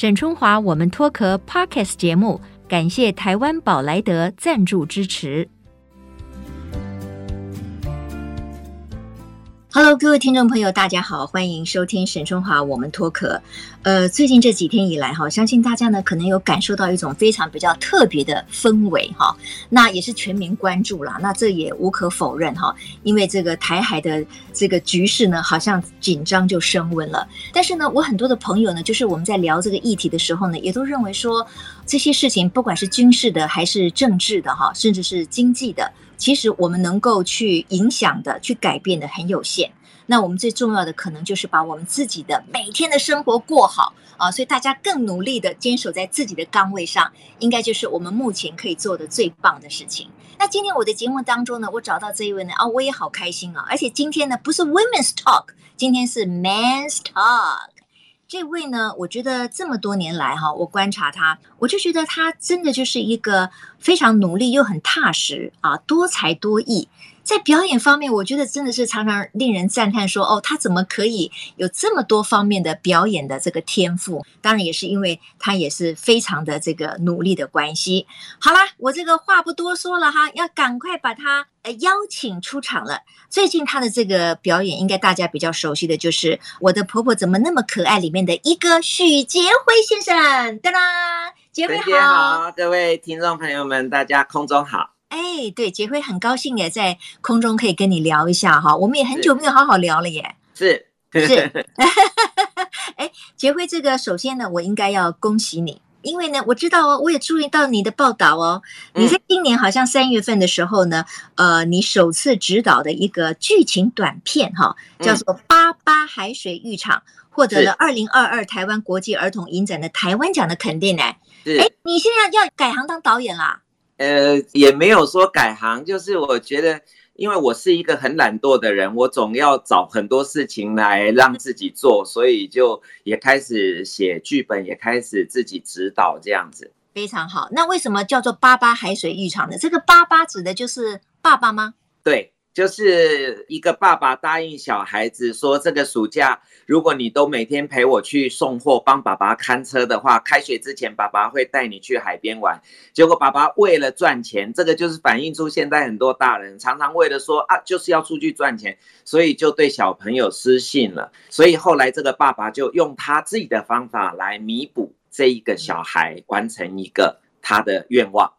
沈春华，我们脱壳 Podcast 节目，感谢台湾宝莱德赞助支持。Hello，各位听众朋友，大家好，欢迎收听沈春华我们脱壳。呃，最近这几天以来哈，相信大家呢可能有感受到一种非常比较特别的氛围哈，那也是全民关注啦。那这也无可否认哈，因为这个台海的这个局势呢，好像紧张就升温了。但是呢，我很多的朋友呢，就是我们在聊这个议题的时候呢，也都认为说这些事情不管是军事的还是政治的哈，甚至是经济的。其实我们能够去影响的、去改变的很有限。那我们最重要的可能就是把我们自己的每天的生活过好啊。所以大家更努力的坚守在自己的岗位上，应该就是我们目前可以做的最棒的事情。那今天我的节目当中呢，我找到这一位呢，啊，我也好开心啊！而且今天呢，不是 Women's Talk，今天是 Men's Talk。这位呢，我觉得这么多年来哈，我观察他，我就觉得他真的就是一个非常努力又很踏实啊，多才多艺。在表演方面，我觉得真的是常常令人赞叹说，说哦，他怎么可以有这么多方面的表演的这个天赋？当然也是因为他也是非常的这个努力的关系。好啦，我这个话不多说了哈，要赶快把他呃邀请出场了。最近他的这个表演，应该大家比较熟悉的就是《我的婆婆怎么那么可爱》里面的一哥许杰辉先生。哒啦，杰辉好，各位听众朋友们，大家空中好。哎，对，杰辉很高兴也在空中可以跟你聊一下哈，我们也很久没有好好聊了耶。是是，是 哎，杰辉，这个首先呢，我应该要恭喜你，因为呢，我知道哦，我也注意到你的报道哦，你在今年好像三月份的时候呢，嗯、呃，你首次执导的一个剧情短片哈，叫做《八八海水浴场》，获得了二零二二台湾国际儿童影展的台湾奖的肯定呢。哎，你现在要改行当导演啦？呃，也没有说改行，就是我觉得，因为我是一个很懒惰的人，我总要找很多事情来让自己做，所以就也开始写剧本，也开始自己指导这样子。非常好，那为什么叫做八八海水浴场呢？这个八八指的就是爸爸吗？对。就是一个爸爸答应小孩子说，这个暑假如果你都每天陪我去送货，帮爸爸看车的话，开学之前爸爸会带你去海边玩。结果爸爸为了赚钱，这个就是反映出现在很多大人常常为了说啊，就是要出去赚钱，所以就对小朋友失信了。所以后来这个爸爸就用他自己的方法来弥补这一个小孩，完成一个他的愿望。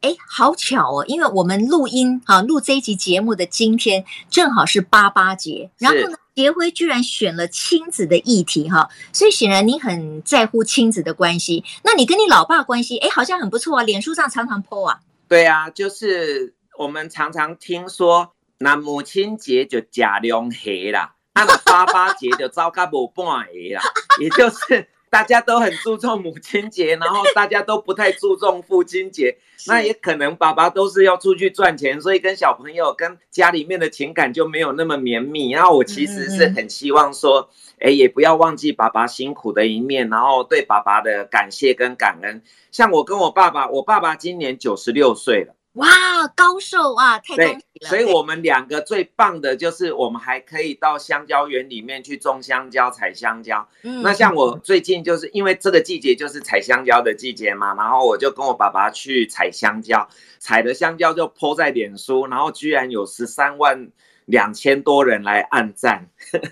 哎，好巧哦！因为我们录音哈、啊，录这一集节目的今天正好是八八节，然后呢，杰辉居然选了亲子的议题哈、啊，所以显然你很在乎亲子的关系。那你跟你老爸关系，哎，好像很不错啊，脸书上常常 po 啊。对啊，就是我们常常听说，那母亲节就假两黑啦，那八八节就糟糕不半黑啦，也就是。大家都很注重母亲节，然后大家都不太注重父亲节。那也可能爸爸都是要出去赚钱，所以跟小朋友、跟家里面的情感就没有那么绵密。然后我其实是很希望说，哎，也不要忘记爸爸辛苦的一面，然后对爸爸的感谢跟感恩。像我跟我爸爸，我爸爸今年九十六岁了。哇，高寿啊！太恭喜了。所以，我们两个最棒的就是，我们还可以到香蕉园里面去种香蕉、采香蕉。嗯，那像我最近就是因为这个季节就是采香蕉的季节嘛，然后我就跟我爸爸去采香蕉，采的香蕉就 po 在脸书，然后居然有十三万。两千多人来按赞，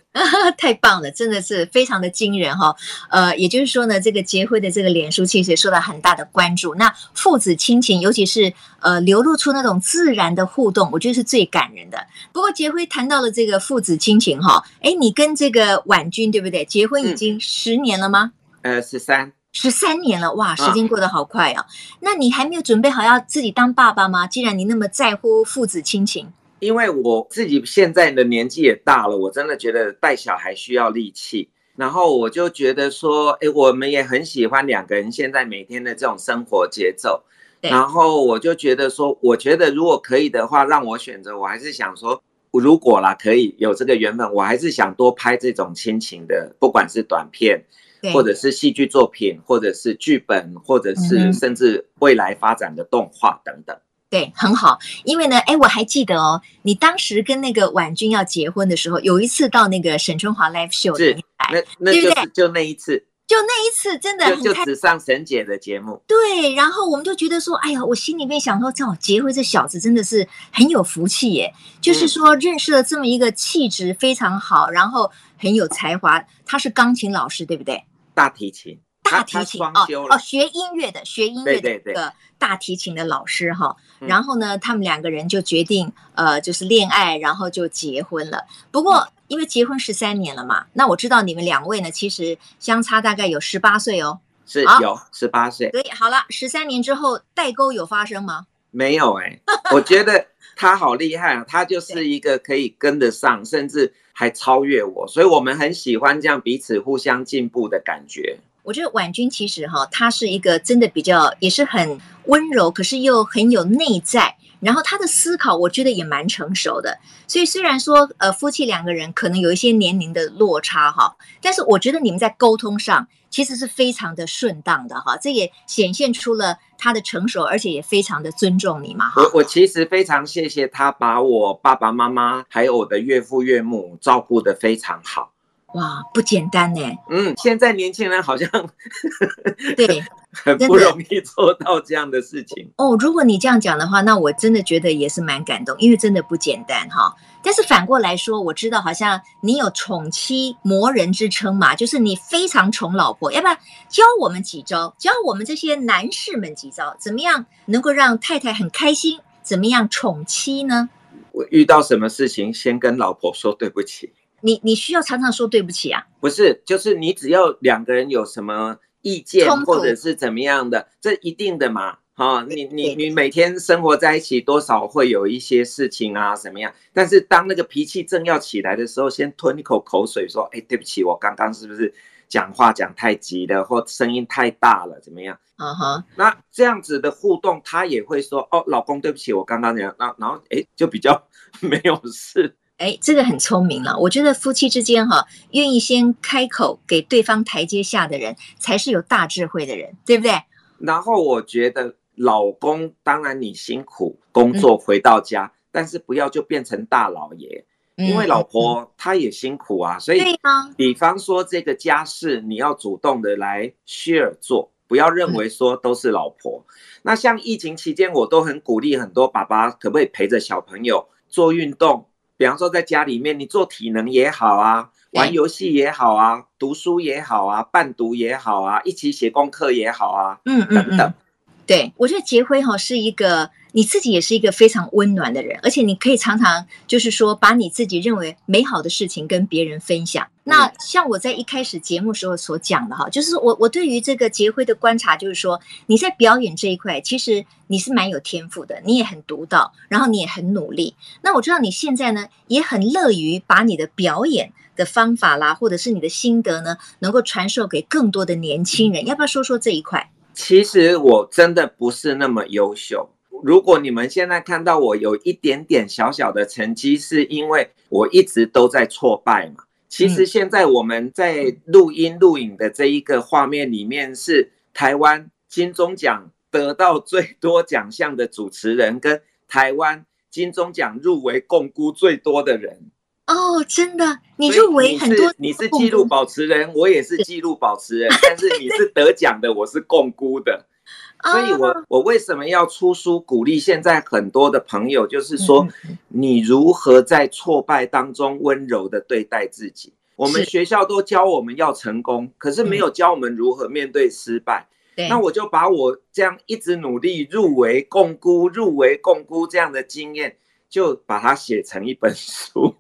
太棒了，真的是非常的惊人哈。呃，也就是说呢，这个杰辉的这个脸书其实受到很大的关注。那父子亲情，尤其是呃流露出那种自然的互动，我觉得是最感人的。不过杰辉谈到了这个父子亲情哈，哎，你跟这个婉君对不对？结婚已经十年了吗？嗯、呃，十三，十三年了，哇，时间过得好快啊。那你还没有准备好要自己当爸爸吗？既然你那么在乎父子亲情。因为我自己现在的年纪也大了，我真的觉得带小孩需要力气，然后我就觉得说，哎，我们也很喜欢两个人现在每天的这种生活节奏，然后我就觉得说，我觉得如果可以的话，让我选择，我还是想说，如果啦可以有这个缘分，我还是想多拍这种亲情的，不管是短片，或者是戏剧作品，或者是剧本，或者是甚至未来发展的动画等等。对，很好，因为呢，哎，我还记得哦，你当时跟那个婉君要结婚的时候，有一次到那个沈春华 live show 里面来，那那就是就那一次，就那一次真的就就只上沈姐的节目。对，然后我们就觉得说，哎呀，我心里面想说，这结婚这小子真的是很有福气耶，就是说认识了这么一个气质非常好，然后很有才华，他是钢琴老师，对不对？大提琴。大提琴哦哦，学音乐的，学音乐的一个大提琴的老师哈。然后呢，他们两个人就决定呃，就是恋爱，然后就结婚了。不过因为结婚十三年了嘛，那我知道你们两位呢，其实相差大概有十八岁哦。是有十八岁。对，好了，十三年之后代沟有发生吗？没有哎，我觉得他好厉害啊，他就是一个可以跟得上，甚至还超越我，所以我们很喜欢这样彼此互相进步的感觉。我觉得婉君其实哈，她是一个真的比较也是很温柔，可是又很有内在，然后她的思考我觉得也蛮成熟的。所以虽然说呃夫妻两个人可能有一些年龄的落差哈，但是我觉得你们在沟通上其实是非常的顺当的哈，这也显现出了他的成熟，而且也非常的尊重你嘛。我我其实非常谢谢他把我爸爸妈妈还有我的岳父岳母照顾得非常好。哇，不简单呢。嗯，现在年轻人好像对 很不容易做到这样的事情。哦，如果你这样讲的话，那我真的觉得也是蛮感动，因为真的不简单哈。但是反过来说，我知道好像你有宠妻魔人之称嘛，就是你非常宠老婆。要不然教我们几招，教我们这些男士们几招，怎么样能够让太太很开心？怎么样宠妻呢？我遇到什么事情，先跟老婆说对不起。你你需要常常说对不起啊？不是，就是你只要两个人有什么意见或者是怎么样的，这一定的嘛。哈、哦，你你你每天生活在一起，多少会有一些事情啊，什么样？但是当那个脾气正要起来的时候，先吞一口口水，说：“哎，对不起，我刚刚是不是讲话讲太急了，或声音太大了，怎么样？”嗯哼，那这样子的互动，他也会说：“哦，老公，对不起，我刚刚讲。”那然后哎，就比较 没有事。哎，这个很聪明了。我觉得夫妻之间哈，愿意先开口给对方台阶下的人，才是有大智慧的人，对不对？然后我觉得老公，当然你辛苦工作回到家，嗯、但是不要就变成大老爷，嗯、因为老婆她也辛苦啊。所以，比方说这个家事，你要主动的来 share 做，不要认为说都是老婆。嗯、那像疫情期间，我都很鼓励很多爸爸，可不可以陪着小朋友做运动？比方说，在家里面，你做体能也好啊，玩游戏也好啊，读书也好啊，伴读也好啊，一起写功课也好啊，嗯嗯嗯，等等。对，我觉得杰辉哈是一个。你自己也是一个非常温暖的人，而且你可以常常就是说把你自己认为美好的事情跟别人分享。那像我在一开始节目时候所讲的哈，就是我我对于这个杰辉的观察，就是说你在表演这一块，其实你是蛮有天赋的，你也很独到，然后你也很努力。那我知道你现在呢也很乐于把你的表演的方法啦，或者是你的心得呢，能够传授给更多的年轻人。要不要说说这一块？其实我真的不是那么优秀。如果你们现在看到我有一点点小小的成绩，是因为我一直都在挫败嘛。其实现在我们在录音录影的这一个画面里面，是台湾金钟奖得到最多奖项的主持人，跟台湾金钟奖入围共估最多的人。哦，真的，你入围很多，你是纪录保持人，我也是纪录保持人，但是你是得奖的，我是共估的。所以我，我我为什么要出书鼓励现在很多的朋友，就是说，你如何在挫败当中温柔的对待自己。我们学校都教我们要成功，可是没有教我们如何面对失败。那我就把我这样一直努力入围共估、入围共估这样的经验，就把它写成一本书。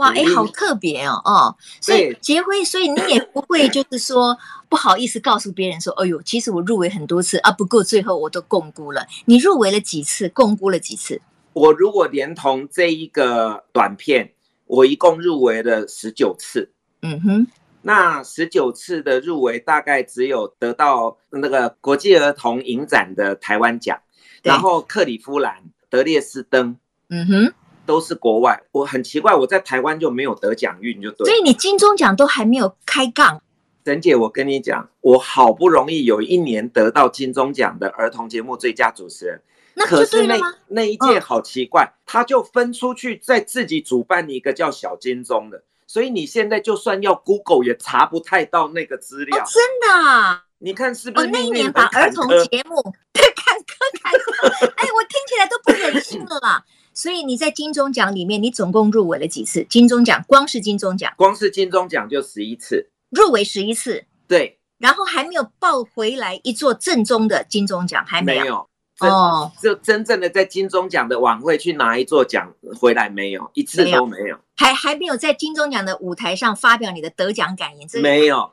哇，哎，好特别哦，哦，所以结婚，所以你也不会 就是说不好意思告诉别人说，哎呦，其实我入围很多次啊，不过最后我都共估了。你入围了几次？共估了几次？我如果连同这一个短片，我一共入围了十九次。嗯哼，那十九次的入围，大概只有得到那个国际儿童影展的台湾奖，然后克里夫兰、德列斯登。嗯哼。都是国外，我很奇怪，我在台湾就没有得奖运，就对。所以你金钟奖都还没有开杠。沈姐，我跟你讲，我好不容易有一年得到金钟奖的儿童节目最佳主持人，那可是那那一届好奇怪，他就分出去再自己主办一个叫小金钟的，所以你现在就算要 Google 也查不太到那个资料。哦、真的、啊？你看是不是？我、哦、那一年把儿童节目对 坎坷坎坷，哎，我听起来都不忍心了啦。所以你在金钟奖里面，你总共入围了几次？金钟奖光是金钟奖，光是金钟奖就十一次，入围十一次。对，然后还没有抱回来一座正宗的金钟奖，还没有。没有哦，就真正的在金钟奖的晚会去拿一座奖回来没有，一次都没有。还还没有在金钟奖的舞台上发表你的得奖感言，这没有，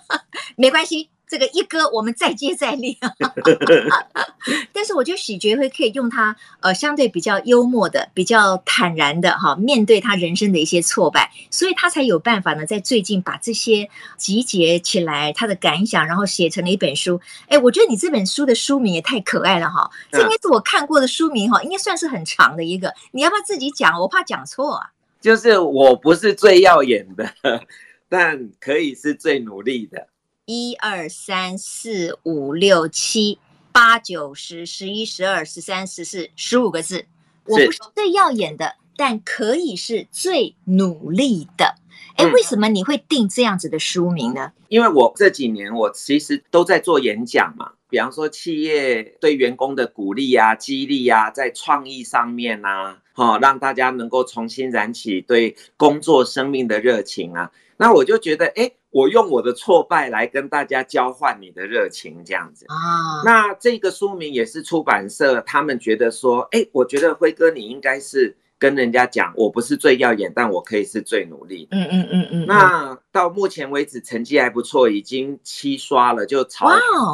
没关系。这个一哥，我们再接再厉。但是我觉得许觉辉可以用他呃相对比较幽默的、比较坦然的哈，面对他人生的一些挫败，所以他才有办法呢，在最近把这些集结起来，他的感想，然后写成了一本书。哎，我觉得你这本书的书名也太可爱了哈，这应该是我看过的书名哈，应该算是很长的一个。你要不要自己讲？我怕讲错啊。就是我不是最耀眼的，但可以是最努力的。一二三四五六七八九十十一十二十三十四十五个字，我不是最耀眼的，但可以是最努力的。哎，为什么你会定这样子的书名呢？因为我这几年我其实都在做演讲嘛，比方说企业对员工的鼓励啊、激励啊，在创意上面啊，哈，让大家能够重新燃起对工作生命的热情啊。那我就觉得，哎。我用我的挫败来跟大家交换你的热情，这样子啊。那这个书名也是出版社他们觉得说，哎，我觉得辉哥你应该是跟人家讲，我不是最耀眼，但我可以是最努力。嗯嗯嗯嗯。那到目前为止成绩还不错，已经七刷了，就超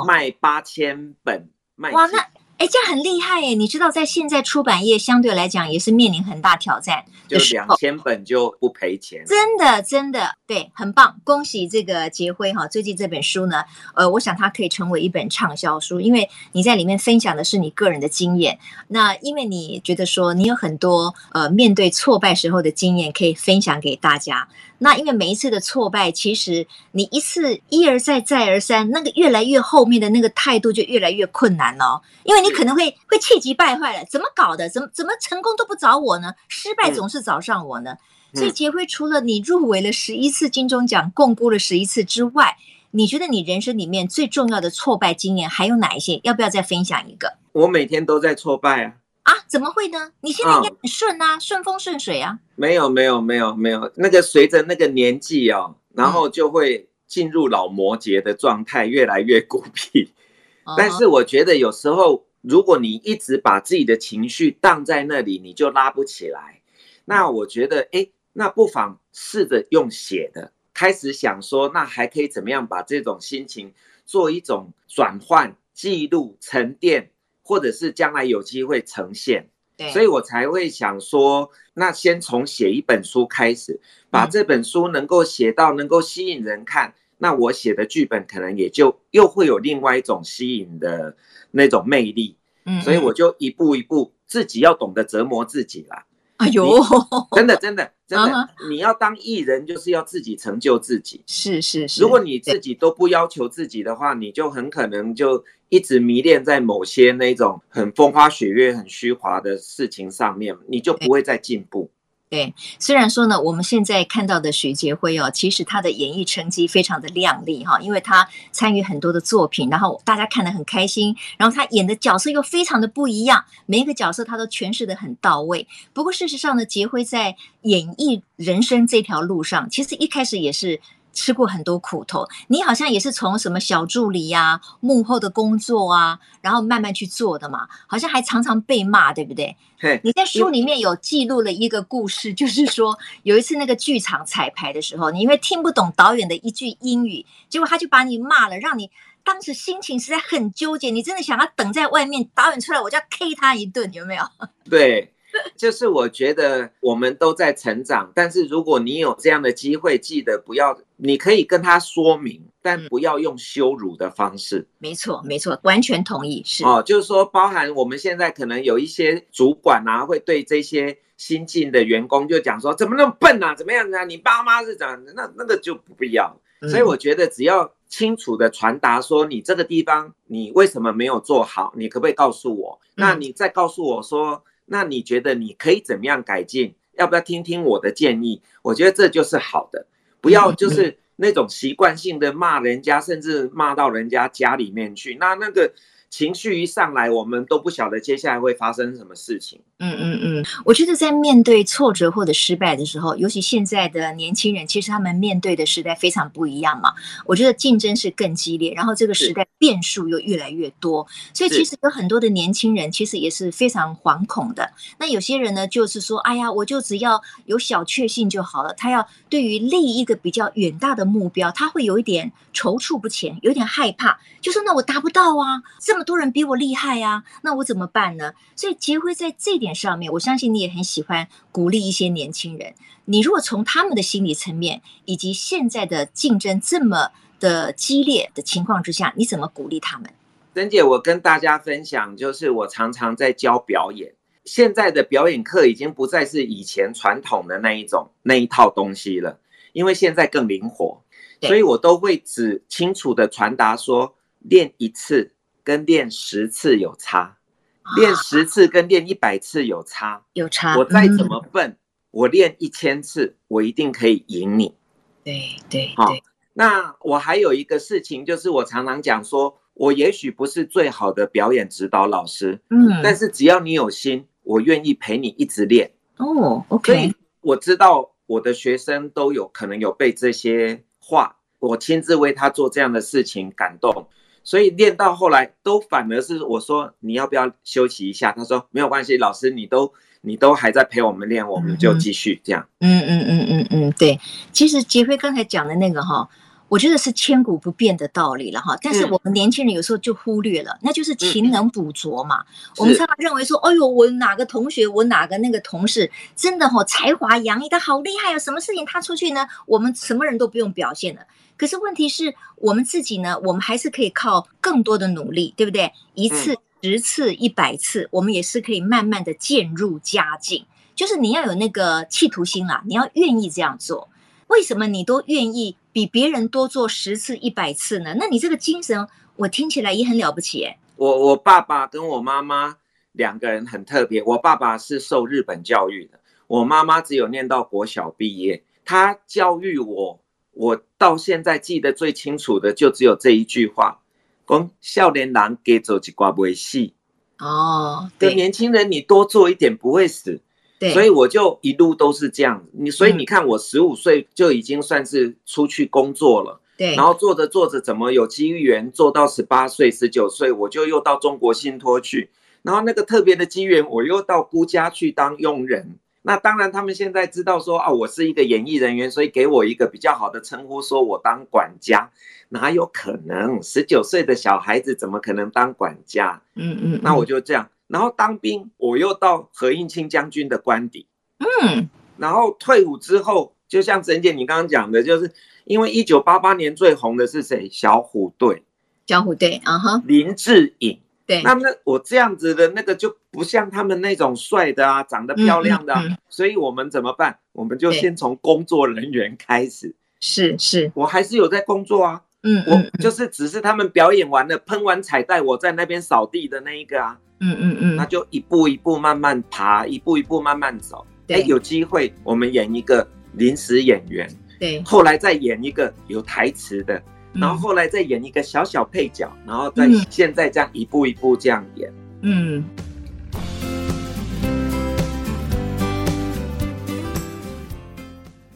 卖八千本卖。哇，那。哎，这样很厉害哎！你知道，在现在出版业相对来讲也是面临很大挑战，就两千本就不赔钱，真的真的对，很棒！恭喜这个杰辉哈！最近这本书呢，呃，我想它可以成为一本畅销书，因为你在里面分享的是你个人的经验。那因为你觉得说你有很多呃面对挫败时候的经验可以分享给大家。那因为每一次的挫败，其实你一次一而再再而三，那个越来越后面的那个态度就越来越困难了，因为你可能会会气急败坏了，怎么搞的？怎么怎么成功都不找我呢？失败总是找上我呢？所以杰辉，除了你入围了十一次金钟奖，共估了十一次之外，你觉得你人生里面最重要的挫败经验还有哪一些？要不要再分享一个？我每天都在挫败啊。啊，怎么会呢？你现在应该很顺啊，顺风顺水啊。没有，没有，没有，没有。那个随着那个年纪哦，然后就会进入老摩羯的状态，越来越孤僻。但是我觉得有时候，如果你一直把自己的情绪荡在那里，你就拉不起来。那我觉得，哎，那不妨试着用写的，开始想说，那还可以怎么样把这种心情做一种转换、记录、沉淀。或者是将来有机会呈现，对，所以我才会想说，那先从写一本书开始，把这本书能够写到能够吸引人看，嗯、那我写的剧本可能也就又会有另外一种吸引的那种魅力，嗯，所以我就一步一步自己要懂得折磨自己啦。哎呦，真的真的真的，uh -huh. 你要当艺人，就是要自己成就自己。是是是，如果你自己都不要求自己的话，你就很可能就一直迷恋在某些那种很风花雪月、很虚华的事情上面，你就不会再进步。对，虽然说呢，我们现在看到的许杰辉哦，其实他的演艺成绩非常的亮丽哈，因为他参与很多的作品，然后大家看得很开心，然后他演的角色又非常的不一样，每一个角色他都诠释的很到位。不过事实上呢，杰辉在演艺人生这条路上，其实一开始也是。吃过很多苦头，你好像也是从什么小助理呀、啊、幕后的工作啊，然后慢慢去做的嘛，好像还常常被骂，对不对？对。你在书里面有记录了一个故事，就是说有一次那个剧场彩排的时候，你因为听不懂导演的一句英语，结果他就把你骂了，让你当时心情实在很纠结，你真的想要等在外面，导演出来我就要 K 他一顿，有没有？对。就是我觉得我们都在成长，但是如果你有这样的机会，记得不要，你可以跟他说明，但不要用羞辱的方式。没错，没错，完全同意。是哦，就是说，包含我们现在可能有一些主管啊，会对这些新进的员工就讲说，怎么那么笨啊，怎么样啊？你爸妈是怎样？那那个就不必要。所以我觉得只要清楚的传达说，你这个地方你为什么没有做好，你可不可以告诉我？那你再告诉我说。那你觉得你可以怎么样改进？要不要听听我的建议？我觉得这就是好的，不要就是那种习惯性的骂人家，甚至骂到人家家里面去。那那个。情绪一上来，我们都不晓得接下来会发生什么事情。嗯嗯嗯，我觉得在面对挫折或者失败的时候，尤其现在的年轻人，其实他们面对的时代非常不一样嘛。我觉得竞争是更激烈，然后这个时代变数又越来越多，所以其实有很多的年轻人其实也是非常惶恐的。那有些人呢，就是说，哎呀，我就只要有小确幸就好了。他要对于立一个比较远大的目标，他会有一点踌躇不前，有点害怕，就说那我达不到啊，这么。多人比我厉害呀，那我怎么办呢？所以杰辉在这点上面，我相信你也很喜欢鼓励一些年轻人。你如果从他们的心理层面，以及现在的竞争这么的激烈的情况之下，你怎么鼓励他们？珍姐，我跟大家分享，就是我常常在教表演，现在的表演课已经不再是以前传统的那一种那一套东西了，因为现在更灵活，所以我都会只清楚的传达说，练一次。跟练十次有差，练十次跟练一百次有差，有差。我再怎么笨，我练一千次，我一定可以赢你。对对好。那我还有一个事情，就是我常常讲说，我也许不是最好的表演指导老师，嗯，但是只要你有心，我愿意陪你一直练。哦，OK。所以我知道我的学生都有可能有被这些话，我亲自为他做这样的事情感动。所以练到后来都反而是我说，你要不要休息一下？他说没有关系，老师你都你都还在陪我们练，我们就继续这样。嗯嗯嗯嗯嗯，对。其实杰辉刚才讲的那个哈，我觉得是千古不变的道理了哈。但是我们年轻人有时候就忽略了，那就是勤能补拙嘛。我们常常认为说，哎呦，我哪个同学，我哪个那个同事，真的哈才华洋溢，他好厉害啊！什么事情他出去呢，我们什么人都不用表现了。可是问题是我们自己呢，我们还是可以靠更多的努力，对不对？一次、十次、一百次，我们也是可以慢慢的渐入佳境。就是你要有那个企图心啊，你要愿意这样做。为什么你都愿意比别人多做十次、一百次呢？那你这个精神，我听起来也很了不起诶。我我爸爸跟我妈妈两个人很特别，我爸爸是受日本教育的，我妈妈只有念到国小毕业，他教育我。我到现在记得最清楚的就只有这一句话：“讲少年郎给走几挂不会死。”哦，对，年轻人你多做一点不会死。对，所以我就一路都是这样。你所以你看，我十五岁就已经算是出去工作了。对，然后做着做着，怎么有机缘做到十八岁、十九岁，我就又到中国信托去。然后那个特别的机缘，我又到姑家去当佣人。那当然，他们现在知道说啊，我是一个演艺人员，所以给我一个比较好的称呼，说我当管家，哪有可能？十九岁的小孩子怎么可能当管家？嗯嗯，那我就这样，然后当兵，我又到何应钦将军的官邸，嗯，然后退伍之后，就像沈姐你刚刚讲的，就是因为一九八八年最红的是谁？小虎队，小虎队，啊哈，林志颖。对，那那我这样子的那个就不像他们那种帅的啊，长得漂亮的，啊，嗯嗯嗯，所以我们怎么办？我们就先从工作人员开始。是是，我还是有在工作啊。嗯，嗯，我就是只是他们表演完了，喷完彩带，我在那边扫地的那一个啊。嗯嗯嗯，那就一步一步慢慢爬，一步一步慢慢走。哎，欸，有机会我们演一个临时演员，对，后来再演一个有台词的。然后后来再演一个小小配角，然后再现在这样一步一步这样演。嗯。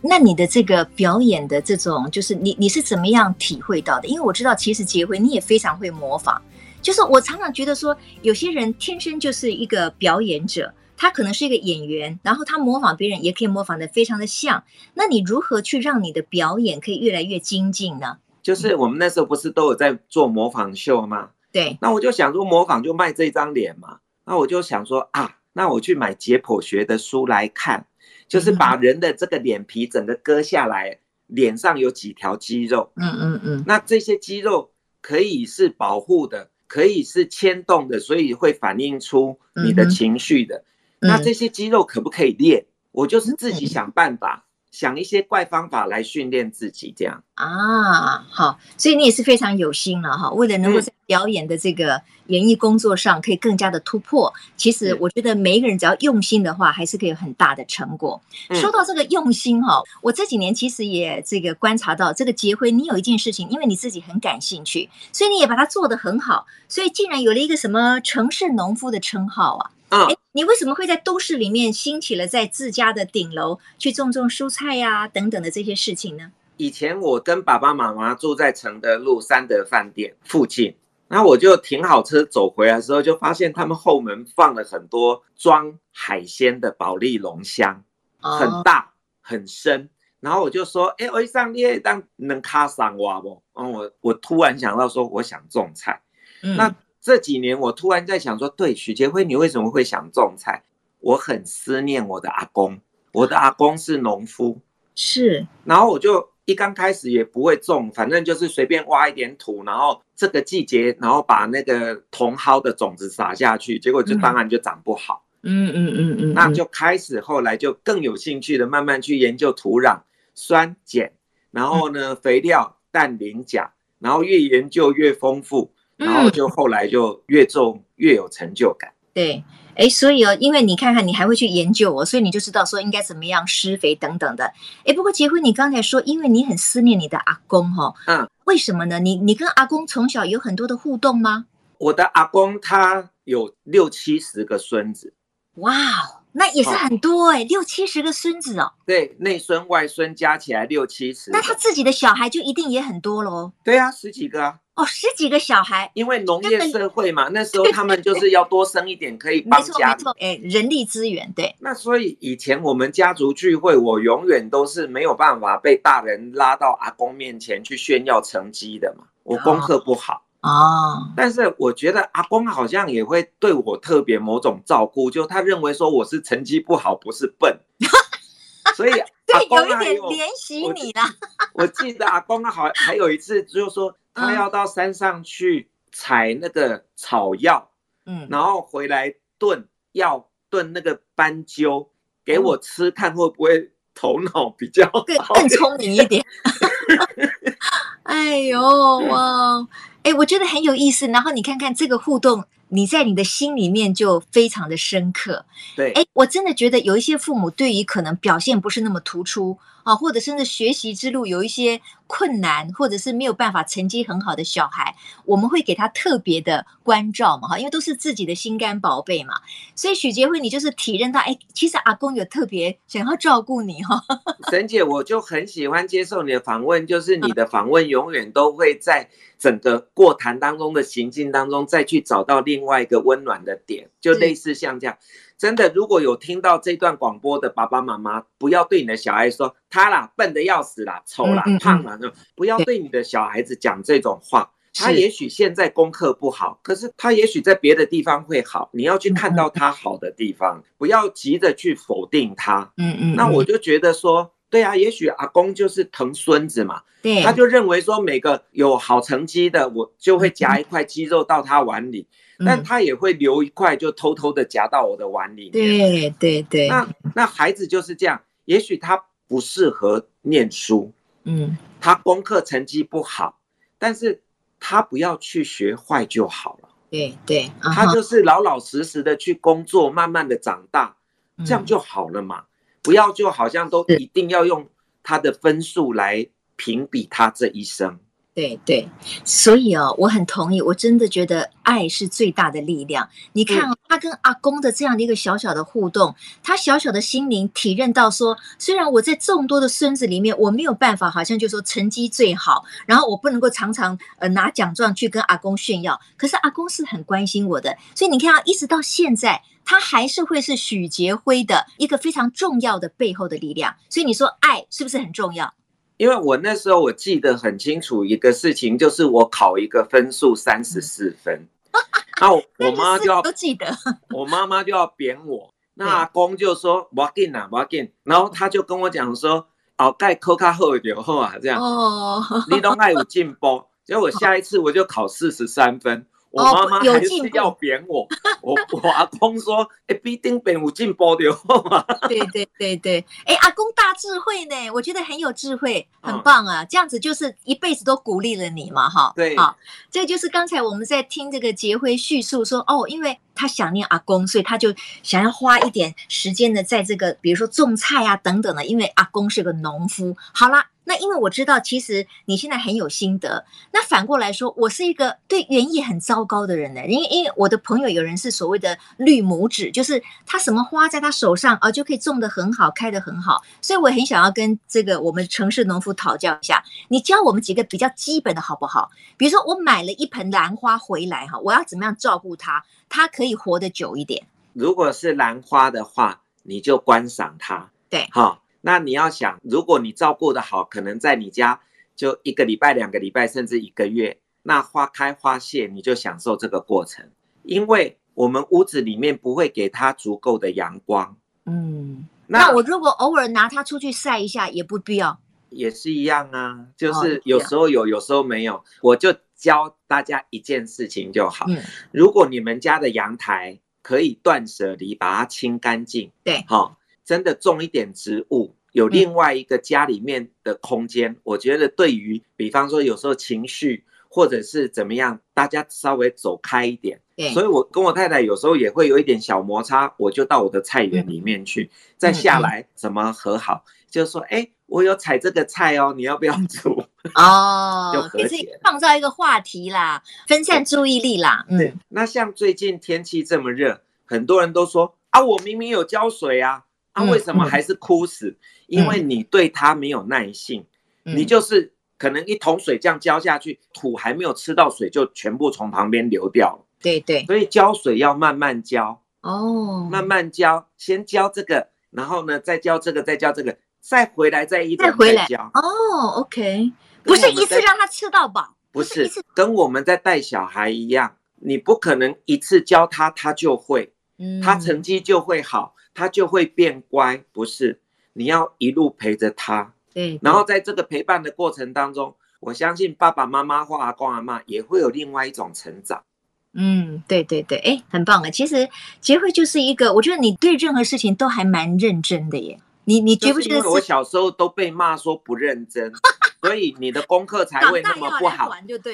那你的这个表演的这种，就是你你是怎么样体会到的？因为我知道，其实杰辉你也非常会模仿。就是我常常觉得说，有些人天生就是一个表演者，他可能是一个演员，然后他模仿别人也可以模仿的非常的像。那你如何去让你的表演可以越来越精进呢？就是我们那时候不是都有在做模仿秀吗？对，那我就想说模仿就卖这张脸嘛。那我就想说啊，那我去买解剖学的书来看，就是把人的这个脸皮整个割下来，脸上有几条肌肉。嗯嗯嗯。那这些肌肉可以是保护的，可以是牵动的，所以会反映出你的情绪的。那这些肌肉可不可以练？我就是自己想办法。想一些怪方法来训练自己，这样啊，好，所以你也是非常有心了哈，为了能够在表演的这个演艺工作上可以更加的突破，嗯、其实我觉得每一个人只要用心的话，还是可以有很大的成果。嗯、说到这个用心哈，我这几年其实也这个观察到，这个结婚，你有一件事情，因为你自己很感兴趣，所以你也把它做得很好，所以竟然有了一个什么城市农夫的称号啊。哎、嗯，你为什么会在都市里面兴起了在自家的顶楼去种种蔬菜呀、啊、等等的这些事情呢？以前我跟爸爸妈妈住在承德路三德饭店附近，然后我就停好车走回来的时候，就发现他们后门放了很多装海鲜的保利龙箱，很大很深。然后我就说：“哎，我一上列当能卡上挖不？”嗯我我突然想到说，我想种菜。嗯、那。这几年我突然在想说，对，许杰辉，你为什么会想种菜？我很思念我的阿公，我的阿公是农夫，是。然后我就一刚开始也不会种，反正就是随便挖一点土，然后这个季节，然后把那个茼蒿的种子撒下去，结果就当然就长不好。嗯嗯嗯嗯。那就开始后来就更有兴趣的慢慢去研究土壤酸碱，然后呢肥料氮磷钾，然后越研究越丰富。然后就后来就越种越有成就感。嗯、对，哎，所以哦，因为你看看，你还会去研究哦，所以你就知道说应该怎么样施肥等等的。哎，不过杰辉，你刚才说，因为你很思念你的阿公哈、哦，嗯，为什么呢？你你跟阿公从小有很多的互动吗？我的阿公他有六七十个孙子。哇哦！那也是很多哎、六七十个孙子哦。对，内孙外孙加起来六七十。那他自己的小孩就一定也很多喽？对啊，十几个啊。哦，十几个小孩。因为农业社会嘛，那时候他们就是要多生一点，可以 帮家。哎，人力资源对。那所以以前我们家族聚会，我永远都是没有办法被大人拉到阿公面前去炫耀成绩的嘛，我功课不好。哦哦，但是我觉得阿公好像也会对我特别某种照顾，就他认为说我是成绩不好，不是笨，所以对，有一点怜惜你啦。我记得阿公好还有一次就是说他要到山上去采那个草药，嗯，然后回来炖药炖那个斑鸠给我吃，看会不会头脑比较更更聪明一点。哎呦哇！哎，我觉得很有意思。然后你看看这个互动，你在你的心里面就非常的深刻。对，哎，我真的觉得有一些父母对于可能表现不是那么突出啊，或者甚至学习之路有一些困难，或者是没有办法成绩很好的小孩，我们会给他特别的关照嘛，哈，因为都是自己的心肝宝贝嘛。所以许杰辉，你就是体认到，哎，其实阿公有特别想要照顾你哈。沈姐，我就很喜欢接受你的访问，就是你 的访问永远都会在。整个过谈当中的行进当中，再去找到另外一个温暖的点，就类似像这样。真的，如果有听到这段广播的爸爸妈妈，不要对你的小孩说他啦，笨的要死啦，丑啦，胖啦，不要对你的小孩子讲这种话。他也许现在功课不好，可是他也许在别的地方会好。你要去看到他好的地方，不要急着去否定他。嗯嗯。那我就觉得说。对啊，也许阿公就是疼孙子嘛，对，他就认为说每个有好成绩的，我就会夹一块鸡肉到他碗里，嗯、但他也会留一块，就偷偷的夹到我的碗里面。对对对，那那孩子就是这样，也许他不适合念书，嗯，他功课成绩不好，但是他不要去学坏就好了。对对，他就是老老实实的去工作，慢慢的长大，嗯、这样就好了嘛。不要就好像都一定要用他的分数来评比他这一生。对对，所以哦，我很同意，我真的觉得爱是最大的力量。你看哦，他跟阿公的这样的一个小小的互动，他小小的心灵体认到说，虽然我在众多的孙子里面，我没有办法，好像就说成绩最好，然后我不能够常常呃拿奖状去跟阿公炫耀，可是阿公是很关心我的，所以你看啊，一直到现在。他还是会是许杰辉的一个非常重要的背后的力量，所以你说爱是不是很重要？因为我那时候我记得很清楚一个事情，就是我考一个分数三十四分，然后 我妈就要都记得，我妈妈就要扁我，那阿公就说不要紧啦，不要紧，然后他就跟我讲说，哦盖扣卡好一点好啊，这样。哦，你都爱有进步，结果我下一次我就考四十三分。我妈妈还是要扁我。我 我阿公说，哎，必定变有进步的嘛。对对对对，哎，阿公大智慧呢，我觉得很有智慧，很棒啊。这样子就是一辈子都鼓励了你嘛，哈。对，好，这就是刚才我们在听这个杰辉叙述说，哦，因为他想念阿公，所以他就想要花一点时间呢在这个，比如说种菜啊等等的，因为阿公是个农夫。好啦。那因为我知道，其实你现在很有心得。那反过来说，我是一个对园艺很糟糕的人呢。因为因为我的朋友有人是所谓的绿拇指，就是他什么花在他手上啊，就可以种得很好，开得很好。所以我很想要跟这个我们城市农夫讨教一下，你教我们几个比较基本的好不好？比如说我买了一盆兰花回来哈，我要怎么样照顾它，它可以活得久一点？如果是兰花的话，你就观赏它。对，好。那你要想，如果你照顾的好，可能在你家就一个礼拜、两个礼拜，甚至一个月，那花开花谢，你就享受这个过程。因为我们屋子里面不会给它足够的阳光。嗯，那，那我如果偶尔拿它出去晒一下，也不必要。也是一样啊，就是有时候有，有时候没有。我就教大家一件事情就好。嗯，如果你们家的阳台可以断舍离，把它清干净。对，好。真的种一点植物，有另外一个家里面的空间，嗯、我觉得对于，比方说有时候情绪或者是怎么样，大家稍微走开一点。对，所以我跟我太太有时候也会有一点小摩擦，我就到我的菜园里面去，嗯、再下来怎么和好，嗯、就是说，哎，我有采这个菜哦，你要不要煮？哦，就可以创造一个话题啦，分散注意力啦。嗯、那像最近天气这么热，很多人都说啊，我明明有浇水啊。他、啊、为什么还是哭死？嗯、因为你对他没有耐性，嗯、你就是可能一桶水这样浇下去，土还没有吃到水，就全部从旁边流掉了。对对，所以浇水要慢慢浇哦，慢慢浇，先浇这个，然后呢再浇这个，再浇这个，再回来再一再回来。浇。哦，OK，不是一次让他吃到饱，不是跟我们在带小孩一样，你不可能一次教他他就会，嗯，他成绩就会好。他就会变乖，不是？你要一路陪着他，对。然后在这个陪伴的过程当中，我相信爸爸妈妈或阿公阿妈也会有另外一种成长。嗯，对对对，哎，很棒啊！其实杰辉就是一个，我觉得你对任何事情都还蛮认真的耶。你你觉不觉得？我小时候都被骂说不认真，所以你的功课才会那么不好，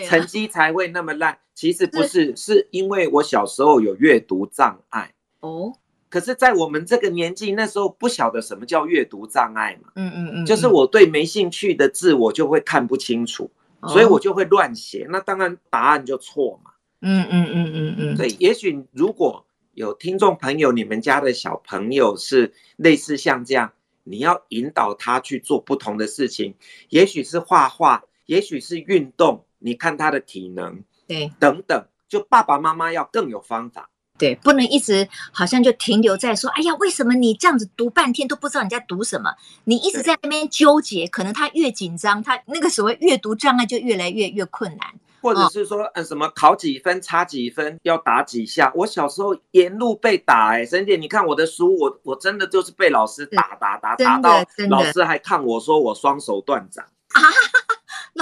成绩才会那么烂。其实不，是，是因为我小时候有阅读障碍。哦。可是，在我们这个年纪，那时候不晓得什么叫阅读障碍嘛。嗯嗯嗯，就是我对没兴趣的字，我就会看不清楚，哦、所以我就会乱写。那当然答案就错嘛。嗯嗯嗯嗯嗯。对，也许如果有听众朋友，你们家的小朋友是类似像这样，你要引导他去做不同的事情，也许是画画，也许是运动，你看他的体能，对，等等，就爸爸妈妈要更有方法。对，不能一直好像就停留在说，哎呀，为什么你这样子读半天都不知道你在读什么？你一直在那边纠结，可能他越紧张，他那个所谓阅读障碍就越来越越困难。或者是说，嗯，什么考几分差几分要打几下？我小时候沿路被打，哎，沈姐，你看我的书，我我真的就是被老师打打打打到，老师还看我说我双手断掌 啊。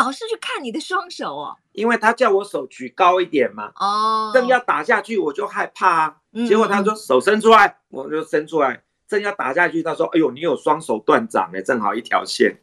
老是去看你的双手哦，因为他叫我手举高一点嘛。哦，正要打下去，我就害怕啊。结果他说手伸出来，我就伸出来。正要打下去，他说：“哎呦，你有双手断掌哎，正好一条线。”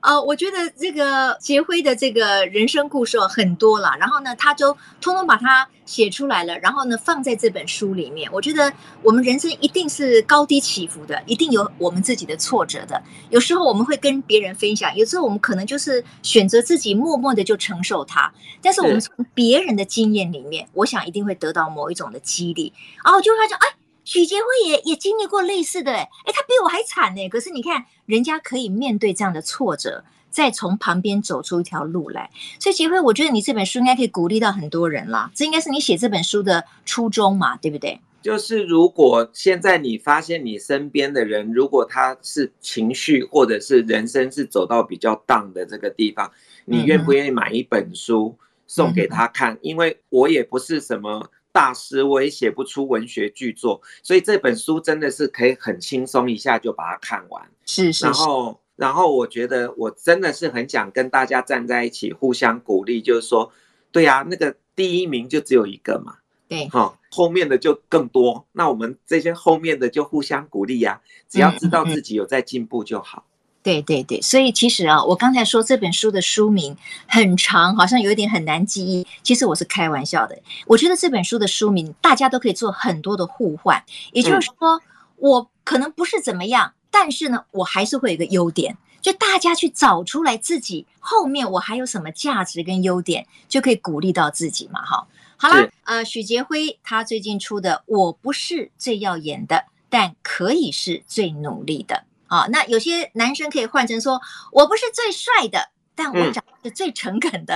呃，我觉得这个杰辉的这个人生故事很多了，然后呢，他就通通把它写出来了，然后呢，放在这本书里面。我觉得我们人生一定是高低起伏的，一定有我们自己的挫折的。有时候我们会跟别人分享，有时候我们可能就是选择自己默默的就承受它。但是我们从别人的经验里面，我想一定会得到某一种的激励。然后就会发现，哎。许杰辉也也经历过类似的，哎，他比我还惨呢。可是你看，人家可以面对这样的挫折，再从旁边走出一条路来。所以杰辉，我觉得你这本书应该可以鼓励到很多人啦。这应该是你写这本书的初衷嘛，对不对？就是如果现在你发现你身边的人，如果他是情绪或者是人生是走到比较 down 的这个地方，你愿不愿意买一本书送给他看？嗯、因为我也不是什么。大师，我也写不出文学巨作，所以这本书真的是可以很轻松一下就把它看完。是是是。然后，然后我觉得我真的是很想跟大家站在一起，互相鼓励，就是说，对呀、啊，那个第一名就只有一个嘛。对，哈，后面的就更多。那我们这些后面的就互相鼓励呀、啊，只要知道自己有在进步就好。对对对，所以其实啊，我刚才说这本书的书名很长，好像有一点很难记忆。其实我是开玩笑的。我觉得这本书的书名大家都可以做很多的互换，也就是说，嗯、我可能不是怎么样，但是呢，我还是会有一个优点。就大家去找出来自己后面我还有什么价值跟优点，就可以鼓励到自己嘛，哈。好了，呃，许杰辉他最近出的《我不是最耀眼的，但可以是最努力的》啊，那有些男生可以换成说：“我不是最帅的。”但我长得是最诚恳的，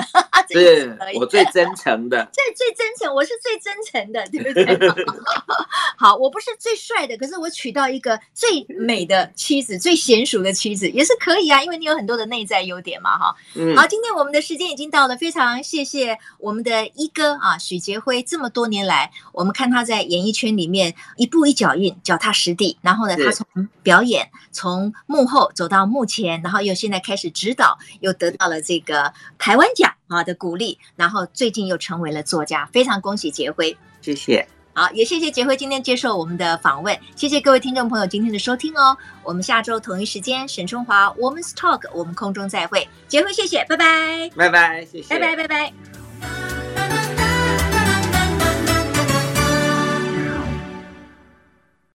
是、嗯、我最 真诚的，最最真诚，我是最真诚的，对不对？好，我不是最帅的，可是我娶到一个最美的妻子，最娴熟的妻子也是可以啊，因为你有很多的内在优点嘛，哈。嗯。好，今天我们的时间已经到了，非常谢谢我们的一哥啊，许杰辉，这么多年来，我们看他在演艺圈里面一步一脚印，脚踏实地，然后呢，他从表演从幕后走到幕前，然后又现在开始指导，又得。到了这个台湾奖啊的鼓励，然后最近又成为了作家，非常恭喜杰辉，谢谢。好，也谢谢杰辉今天接受我们的访问，谢谢各位听众朋友今天的收听哦。我们下周同一时间，沈春华 Woman's Talk，我们空中再会。杰辉，谢谢，拜拜，拜拜，谢谢，拜拜，拜拜。